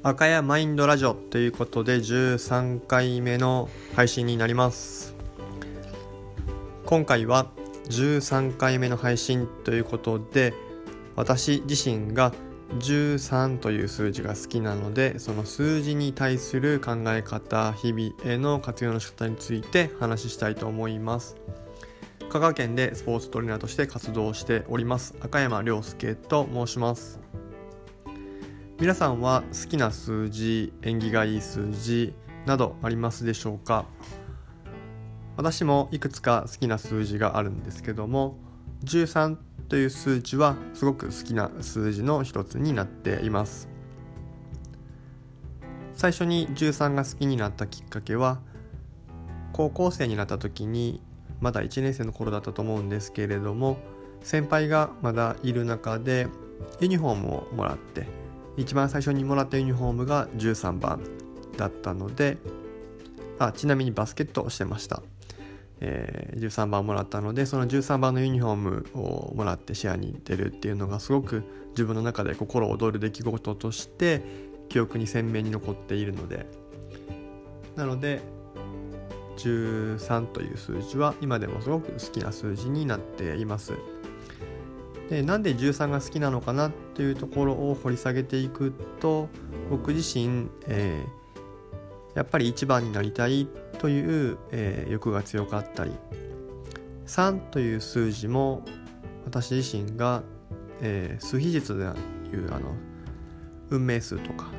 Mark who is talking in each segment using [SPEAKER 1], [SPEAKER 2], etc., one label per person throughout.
[SPEAKER 1] 赤谷マインドラジオということで13回目の配信になります。今回は13回目の配信ということで私自身が13という数字が好きなのでその数字に対する考え方日々への活用の仕方について話したいと思います。香川県でスポーツトレーナーとして活動しております赤山亮介と申します。皆さんは好きな数字縁起がいい数字などありますでしょうか？私もいくつか好きな数字があるんですけども13という数字はすごく好きな数字の一つになっています。最初に13が好きになったきっかけは高校生になった時にまだ1年生の頃だったと思うんですけれども先輩がまだいる中でユニフォームをもらって一番最初にもらったユニフォームが13番だったのであちなみにバスケットをしてました、えー、13番もらったのでその13番のユニフォームをもらって試合に出るっていうのがすごく自分の中で心躍る出来事として記憶に鮮明に残っているのでなので13という数字は今でもすごく好きな数字になっています。でなんで13が好きなのかなっていうところを掘り下げていくと僕自身、えー、やっぱり一番になりたいという、えー、欲が強かったり3という数字も私自身が、えー、数比術でいうあの運命数とか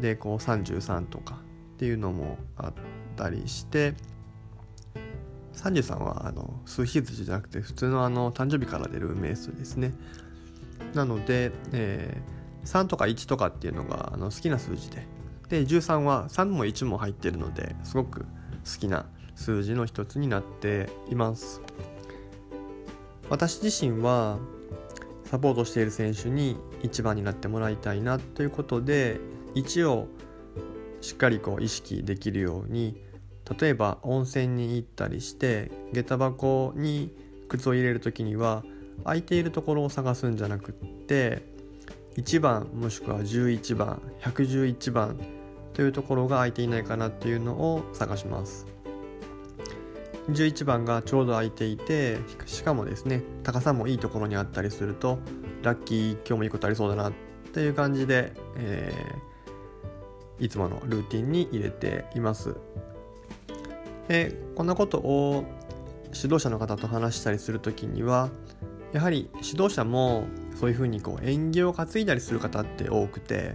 [SPEAKER 1] でこう33とかっていうのもあったりして33はあの数比率じゃなくて普通のあの誕生日から出る運命数ですね。なので、えー、3とか1とかっていうのがあの好きな数字で。で13は3も1も入ってるのですごく好きな数字の一つになっています。私自身はサポートしている選手に1番になってもらいたいなということで1をしっかりこう意識できるように例えば温泉に行ったりして下駄箱に靴を入れる時には空いているところを探すんじゃなくって1番もしくは11番111番というところが空いていないかなっていうのを探します。11番がちょうど空いていてしかもですね高さもいいところにあったりするとラッキー今日もいいことありそうだなっていう感じで、えー、いつものルーティンに入れています。でこんなことを指導者の方と話したりする時にはやはり指導者もそういうふうにこう縁起を担いだりする方って多くて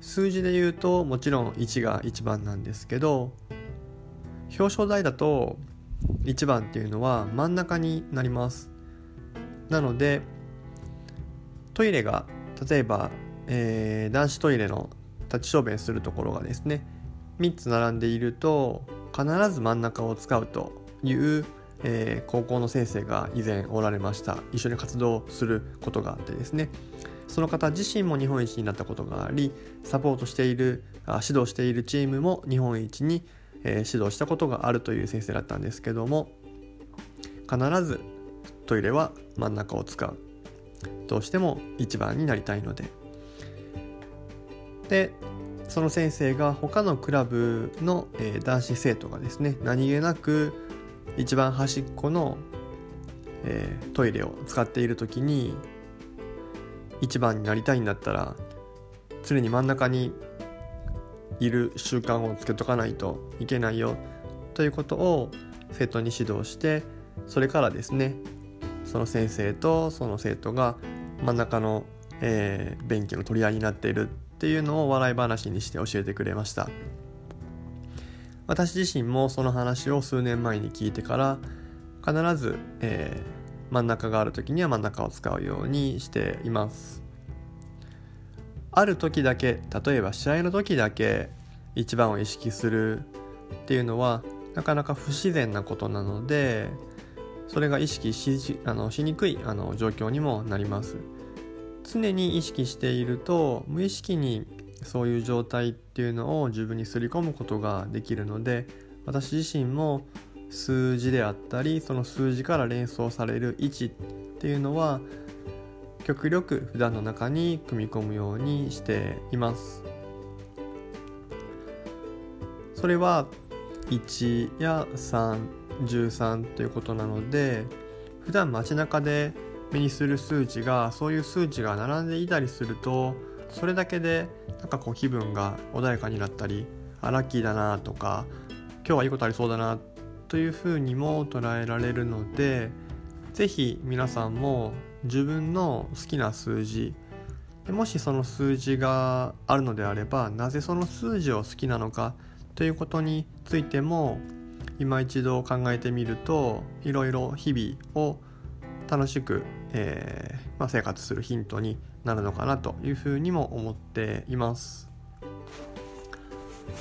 [SPEAKER 1] 数字で言うともちろん1が1番なんですけど表彰台だと1番っていうのは真ん中になります。なのでトイレが例えば、えー、男子トイレの立ち小便するところがですね3つ並んでいると必ず真ん中を使うという、えー、高校の先生が以前おられました。一緒に活動することがあってですね。その方自身も日本一になったことがありサポートしている指導しているチームも日本一に、えー、指導したことがあるという先生だったんですけども必ずトイレは真ん中を使う。どうしても一番になりたいので。でその先生が他のクラブの、えー、男子生徒がですね何気なく一番端っこの、えー、トイレを使っている時に一番になりたいんだったら常に真ん中にいる習慣をつけとかないといけないよということを生徒に指導してそれからですねその先生とその生徒が真ん中の、えー、便器の取り合いになっているっていうのを笑い話にして教えてくれました。私自身もその話を数年前に聞いてから必ず、えー、真ん中がある時には真ん中を使うようにしています。ある時だけ例えば試合の時だけ一番を意識するっていうのはなかなか不自然なことなのでそれが意識しあのしにくいあの状況にもなります。常に意識していると無意識にそういう状態っていうのを自分にすり込むことができるので私自身も数字であったりその数字から連想される位置っていうのは極力普段の中に組み込むようにしています。それは1や313ということなので普段街中で目にする数値がそういう数値が並んでいたりするとそれだけでなんかこう気分が穏やかになったりあラッキーだなとか今日はいいことありそうだなというふうにも捉えられるので是非皆さんも自分の好きな数字もしその数字があるのであればなぜその数字を好きなのかということについても今一度考えてみるといろいろ日々を楽しく、えー、まあ、生活するヒントになるのかなというふうにも思っています。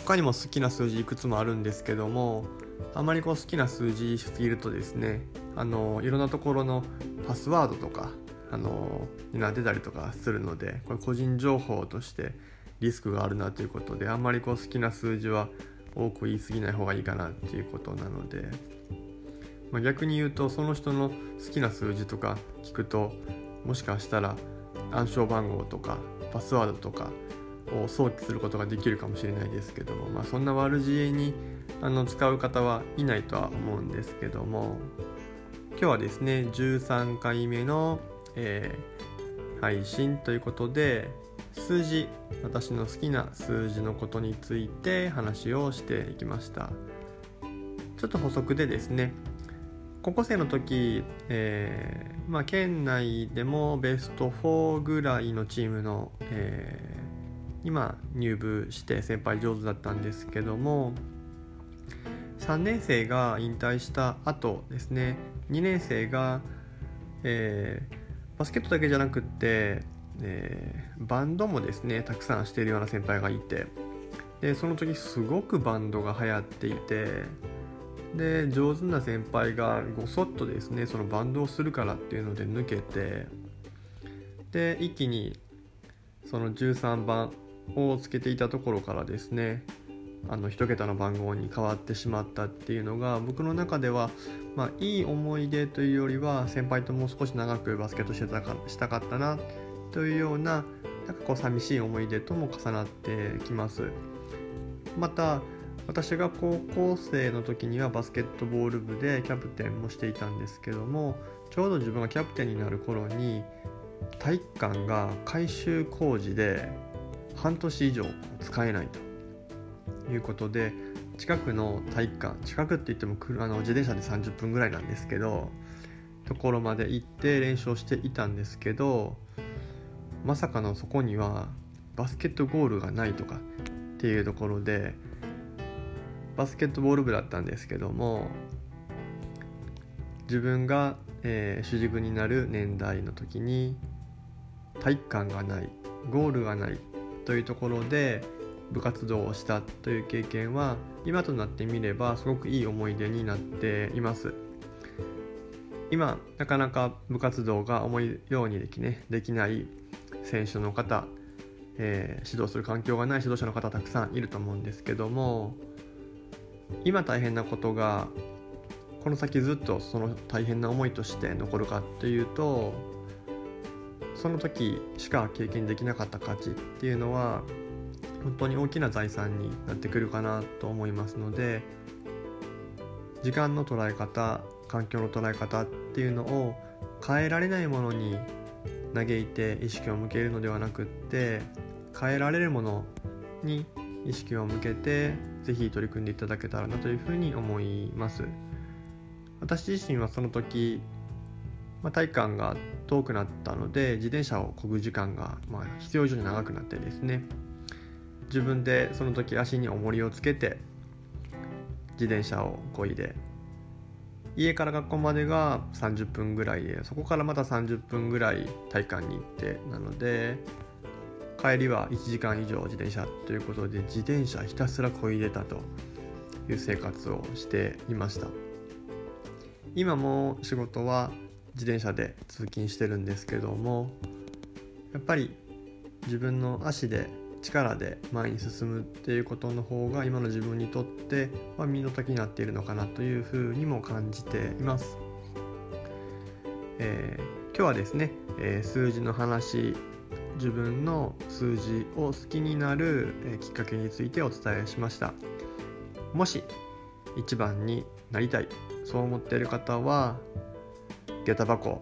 [SPEAKER 1] 他にも好きな数字いくつもあるんですけどもあまりこう好きな数字しすぎるとですねあのいろんなところのパスワードとかあのになってたりとかするのでこれ個人情報としてリスクがあるなということであんまりこう好きな数字は多く言い過ぎない方がいいかなっていうことなので、まあ、逆に言うとその人の好きな数字とか聞くともしかしたら暗証番号とかパスワードとかを想起することができるかもしれないですけども、まあ、そんな悪知恵にあの使う方はいないとは思うんですけども今日はですね13回目の、えー、配信ということで数字私の好きな数字のことについて話をしていきました。ちょっと補足でですね高校生の時、えー、まあ、県内でもベスト4ぐらいのチームの、えー、今入部して先輩上手だったんですけども3年生が引退した後ですね。2年生が、えー、バスケットだけじゃなくってえー、バンドもですねたくさんしているような先輩がいてでその時すごくバンドが流行っていてで上手な先輩がごそっとですねそのバンドをするからっていうので抜けてで一気にその13番をつけていたところからですねあの1桁の番号に変わってしまったっていうのが僕の中では、まあ、いい思い出というよりは先輩ともう少し長くバスケットしてたかしたかったなというようななんかこう寂しい思い出とも重なってきます。また私が高校生の時にはバスケットボール部でキャプテンもしていたんですけどもちょうど自分がキャプテンになる頃に体育館が改修工事で半年以上使えないということで近くの体育館近くって言ってもあの自転車で30分ぐらいなんですけどところまで行って練習をしていたんですけどまさかのそこにはバスケットゴールがないとかっていうところでバスケットボール部だったんですけども自分が、えー、主軸になる年代の時に体育館がないゴールがないというところで部活動をしたという経験は今となってみればすごくいい思い出になっています。今なかなか部活動が思いようにでき,、ね、できない選手の方、えー、指導する環境がない指導者の方たくさんいると思うんですけども今大変なことがこの先ずっとその大変な思いとして残るかっていうとその時しか経験できなかった価値っていうのは本当に大きな財産になってくるかなと思いますので時間の捉え方環境の捉え方っていうのを変えられないものに嘆いて意識を向けるのではなくって変えられるものに意識を向けて是非取り組んでいただけたらなというふうに思います。私自身はその時、まあ、体感が遠くなったので自転車を漕ぐ時間が、ま、必要以上に長くなってですね自分でその時足に重りをつけて自転車を漕いで家から学校までが30分ぐらいでそこからまた30分ぐらい体育館に行ってなので帰りは1時間以上自転車ということで自転車ひたすらこいでたという生活をしていました今も仕事は自転車で通勤してるんですけどもやっぱり自分の足で力で前に進むっていうことの方が今の自分にとって、まあ、身の丈になっているのかなというふうにも感じています。えー、今日はですね、えー、数字の話自分の数字を好きになる、え、きっかけについてお伝えしました。もし1番になりたいそう思っている方は下駄箱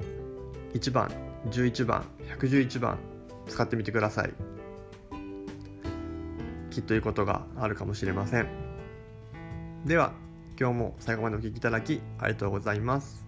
[SPEAKER 1] 1番11番111番使ってみてください。きっといいことがあるかもしれません。では今日も最後までお聴きいただきありがとうございます。